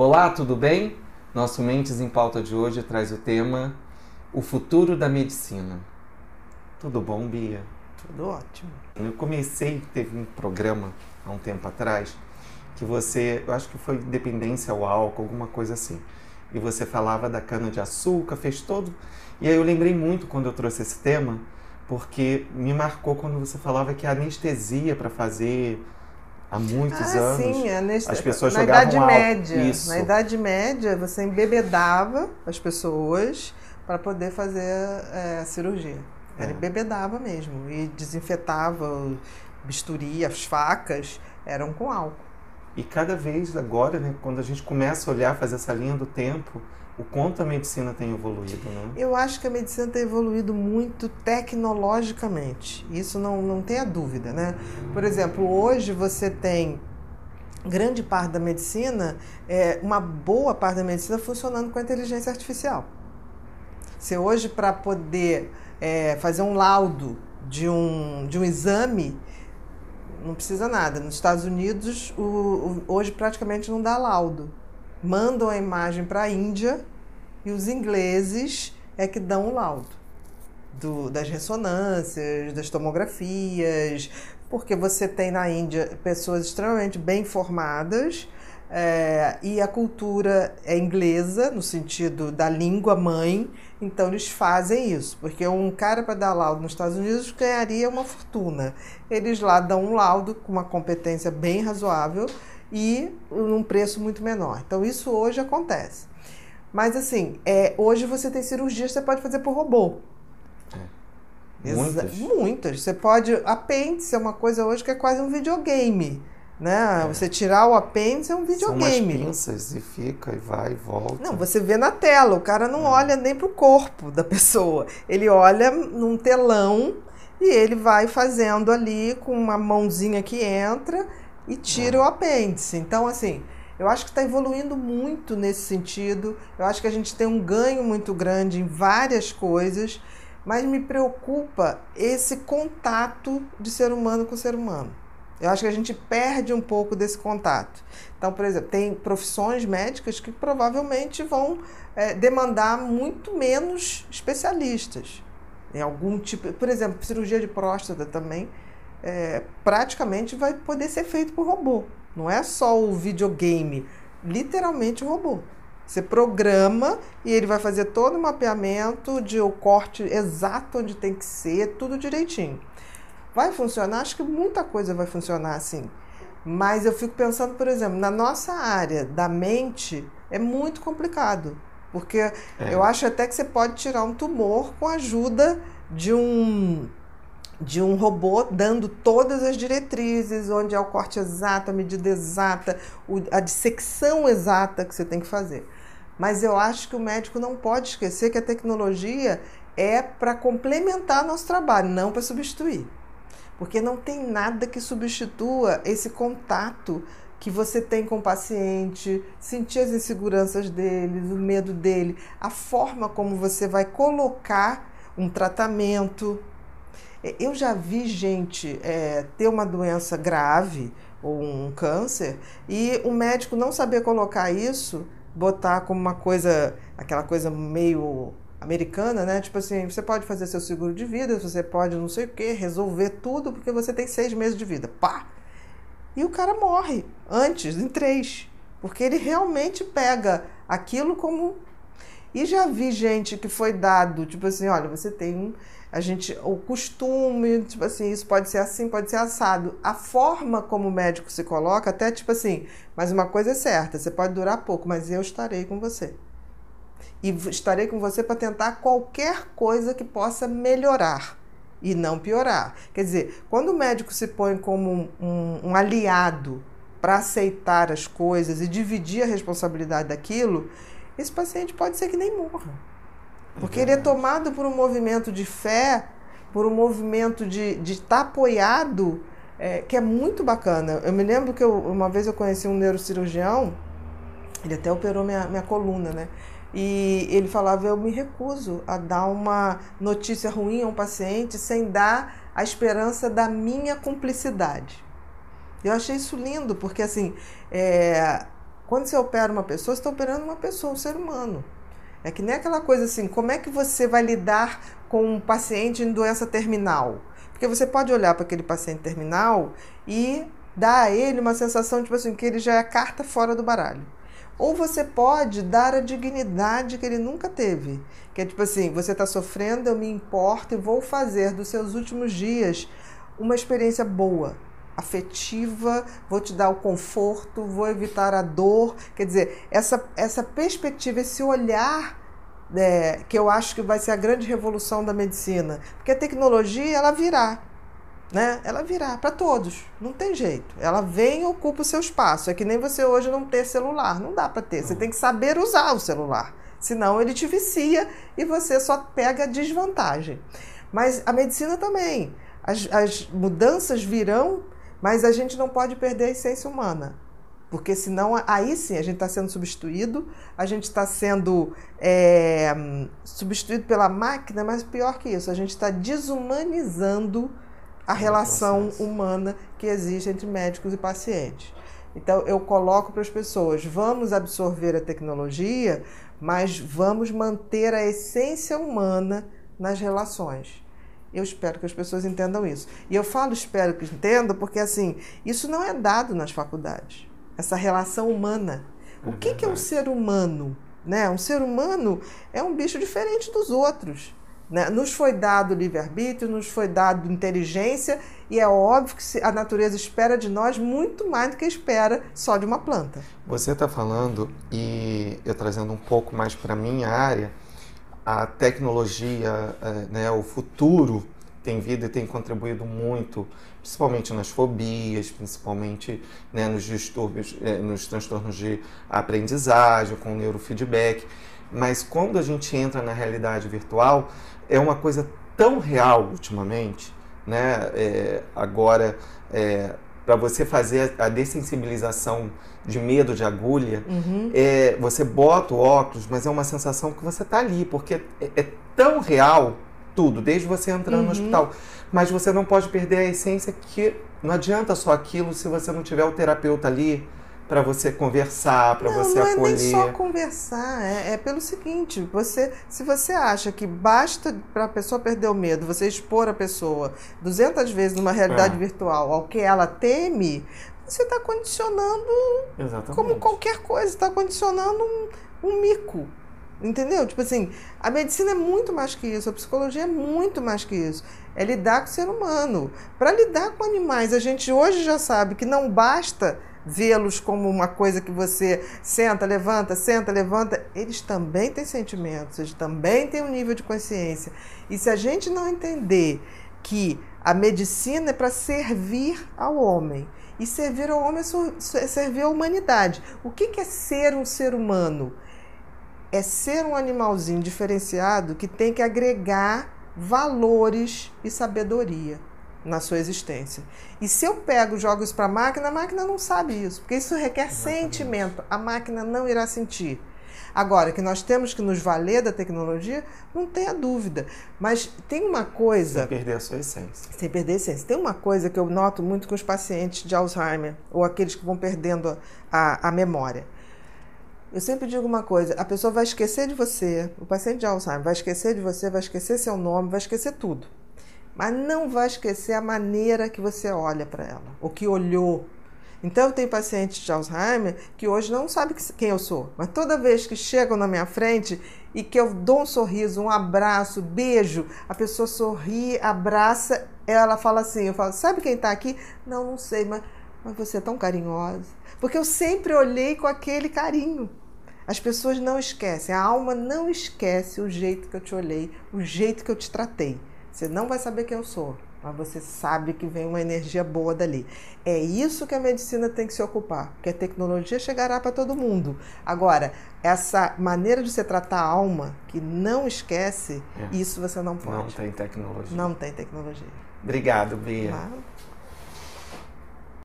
Olá, tudo bem? Nosso Mentes em Pauta de hoje traz o tema O Futuro da Medicina. Tudo bom, Bia? Tudo ótimo. Eu comecei, teve um programa há um tempo atrás que você, eu acho que foi dependência ao álcool, alguma coisa assim. E você falava da cana de açúcar, fez todo. E aí eu lembrei muito quando eu trouxe esse tema, porque me marcou quando você falava que a anestesia para fazer há muitos ah, anos. Sim, anest... as pessoas na jogavam Idade álcool. Média. Isso. Na Idade Média, você embebedava as pessoas para poder fazer é, a cirurgia. É. Ele embebedava mesmo e desinfetava o bisturi, as facas eram com álcool. E cada vez agora, né, quando a gente começa a olhar, fazer essa linha do tempo, o quanto a medicina tem evoluído, né? Eu acho que a medicina tem evoluído muito tecnologicamente. Isso não, não tenha dúvida, né? Por exemplo, hoje você tem grande parte da medicina, é, uma boa parte da medicina funcionando com a inteligência artificial. Você hoje, para poder é, fazer um laudo de um, de um exame, não precisa nada. Nos Estados Unidos, o, o, hoje praticamente não dá laudo. Mandam a imagem para a Índia e os ingleses é que dão o laudo do, das ressonâncias, das tomografias, porque você tem na Índia pessoas extremamente bem formadas é, e a cultura é inglesa, no sentido da língua mãe, então eles fazem isso, porque um cara para dar laudo nos Estados Unidos ganharia uma fortuna. Eles lá dão um laudo com uma competência bem razoável e num preço muito menor. Então isso hoje acontece. Mas assim, é, hoje você tem cirurgias que você pode fazer por robô. É. Muitas. Muitas. Você pode. Apêndice é uma coisa hoje que é quase um videogame. Né? É. Você tirar o apêndice é um videogame. São pinças e fica e vai e volta. Não, você vê na tela, o cara não olha nem pro corpo da pessoa. Ele olha num telão e ele vai fazendo ali com uma mãozinha que entra e tira o apêndice. Então, assim, eu acho que está evoluindo muito nesse sentido. Eu acho que a gente tem um ganho muito grande em várias coisas, mas me preocupa esse contato de ser humano com ser humano. Eu acho que a gente perde um pouco desse contato. Então, por exemplo, tem profissões médicas que provavelmente vão é, demandar muito menos especialistas. Em algum tipo, por exemplo, cirurgia de próstata também, é, praticamente vai poder ser feito por robô. Não é só o videogame, literalmente o robô. Você programa e ele vai fazer todo o mapeamento de o corte exato onde tem que ser, tudo direitinho. Vai funcionar? Acho que muita coisa vai funcionar assim. Mas eu fico pensando, por exemplo, na nossa área da mente é muito complicado. Porque é. eu acho até que você pode tirar um tumor com a ajuda de um de um robô dando todas as diretrizes, onde é o corte exato, a medida exata, a dissecção exata que você tem que fazer. Mas eu acho que o médico não pode esquecer que a tecnologia é para complementar nosso trabalho, não para substituir. Porque não tem nada que substitua esse contato que você tem com o paciente, sentir as inseguranças dele, o medo dele, a forma como você vai colocar um tratamento. Eu já vi gente é, ter uma doença grave ou um câncer e o médico não saber colocar isso, botar como uma coisa, aquela coisa meio americana, né? Tipo assim, você pode fazer seu seguro de vida, você pode não sei o que, resolver tudo porque você tem seis meses de vida. Pá! E o cara morre antes, em três. Porque ele realmente pega aquilo como. E já vi gente que foi dado, tipo assim, olha, você tem a gente o costume, tipo assim, isso pode ser assim, pode ser assado. A forma como o médico se coloca, até tipo assim, mas uma coisa é certa, você pode durar pouco, mas eu estarei com você. E estarei com você para tentar qualquer coisa que possa melhorar e não piorar. Quer dizer, quando o médico se põe como um, um, um aliado para aceitar as coisas e dividir a responsabilidade daquilo, esse paciente pode ser que nem morra. Porque ele é tomado por um movimento de fé, por um movimento de, de estar apoiado, é, que é muito bacana. Eu me lembro que eu, uma vez eu conheci um neurocirurgião, ele até operou minha, minha coluna, né? E ele falava: Eu me recuso a dar uma notícia ruim a um paciente sem dar a esperança da minha cumplicidade. Eu achei isso lindo, porque assim, é, Quando você opera uma pessoa, você está operando uma pessoa, um ser humano. É que nem aquela coisa assim, como é que você vai lidar com um paciente em doença terminal? Porque você pode olhar para aquele paciente terminal e dar a ele uma sensação, tipo assim, que ele já é carta fora do baralho. Ou você pode dar a dignidade que ele nunca teve. Que é tipo assim, você está sofrendo, eu me importo e vou fazer dos seus últimos dias uma experiência boa, afetiva, vou te dar o conforto, vou evitar a dor. Quer dizer, essa, essa perspectiva, esse olhar é, que eu acho que vai ser a grande revolução da medicina. Porque a tecnologia, ela virá né? Ela virá para todos, não tem jeito. Ela vem e ocupa o seu espaço. É que nem você hoje não ter celular, não dá para ter. Você tem que saber usar o celular, senão ele te vicia e você só pega desvantagem. Mas a medicina também. As, as mudanças virão, mas a gente não pode perder a essência humana. Porque senão, aí sim, a gente está sendo substituído, a gente está sendo é, substituído pela máquina, mas pior que isso, a gente está desumanizando a relação humana que existe entre médicos e pacientes. Então, eu coloco para as pessoas: vamos absorver a tecnologia, mas vamos manter a essência humana nas relações. Eu espero que as pessoas entendam isso. E eu falo espero que entendam porque, assim, isso não é dado nas faculdades. Essa relação humana. O que, que é um ser humano? Né? Um ser humano é um bicho diferente dos outros. Né? Nos foi dado livre-arbítrio, nos foi dado inteligência, e é óbvio que a natureza espera de nós muito mais do que espera só de uma planta. Você está falando, e eu trazendo um pouco mais para a minha área, a tecnologia, é, né, o futuro tem vindo e tem contribuído muito, principalmente nas fobias, principalmente né, nos distúrbios, é, nos transtornos de aprendizagem, com neurofeedback. Mas quando a gente entra na realidade virtual, é uma coisa tão real ultimamente, né? É, agora, é, para você fazer a dessensibilização de medo de agulha, uhum. é, você bota o óculos, mas é uma sensação que você está ali, porque é, é, tão real tudo, desde você entrando uhum. no hospital. Mas você não pode perder a essência que não adianta só aquilo se você não tiver o terapeuta ali, para você conversar, para você não acolher. Não é nem só conversar, é, é, pelo seguinte, você, se você acha que basta para a pessoa perder o medo, você expor a pessoa 200 vezes numa realidade é. virtual ao que ela teme, você está condicionando Exatamente. como qualquer coisa, está condicionando um, um mico. Entendeu? Tipo assim, a medicina é muito mais que isso, a psicologia é muito mais que isso. É lidar com o ser humano. Para lidar com animais, a gente hoje já sabe que não basta vê-los como uma coisa que você senta, levanta, senta, levanta, eles também têm sentimentos, eles também têm um nível de consciência. E se a gente não entender que a medicina é para servir ao homem, e servir ao homem é, servir à humanidade. O que é ser um ser humano? É ser um animalzinho diferenciado que tem que agregar valores e sabedoria na sua existência. E se eu pego jogo isso para a máquina, a máquina não sabe isso, porque isso requer Exatamente. sentimento. A máquina não irá sentir. Agora, que nós temos que nos valer da tecnologia, não tenha dúvida. Mas tem uma coisa. Sem perder a sua essência. Sem perder a essência. Tem uma coisa que eu noto muito com os pacientes de Alzheimer, ou aqueles que vão perdendo a, a memória. Eu sempre digo uma coisa: a pessoa vai esquecer de você, o paciente de Alzheimer vai esquecer de você, vai esquecer seu nome, vai esquecer tudo. Mas não vai esquecer a maneira que você olha para ela, o que olhou. Então, eu tenho pacientes de Alzheimer que hoje não sabem quem eu sou, mas toda vez que chegam na minha frente e que eu dou um sorriso, um abraço, beijo, a pessoa sorri, abraça, ela fala assim: eu falo, sabe quem está aqui? Não, não sei, mas, mas você é tão carinhosa. Porque eu sempre olhei com aquele carinho. As pessoas não esquecem, a alma não esquece o jeito que eu te olhei, o jeito que eu te tratei. Você não vai saber quem eu sou, mas você sabe que vem uma energia boa dali. É isso que a medicina tem que se ocupar, porque a tecnologia chegará para todo mundo. Agora, essa maneira de você tratar a alma, que não esquece, é. isso você não pode. Não tem tecnologia. Não tem tecnologia. Obrigado, Bia. Claro.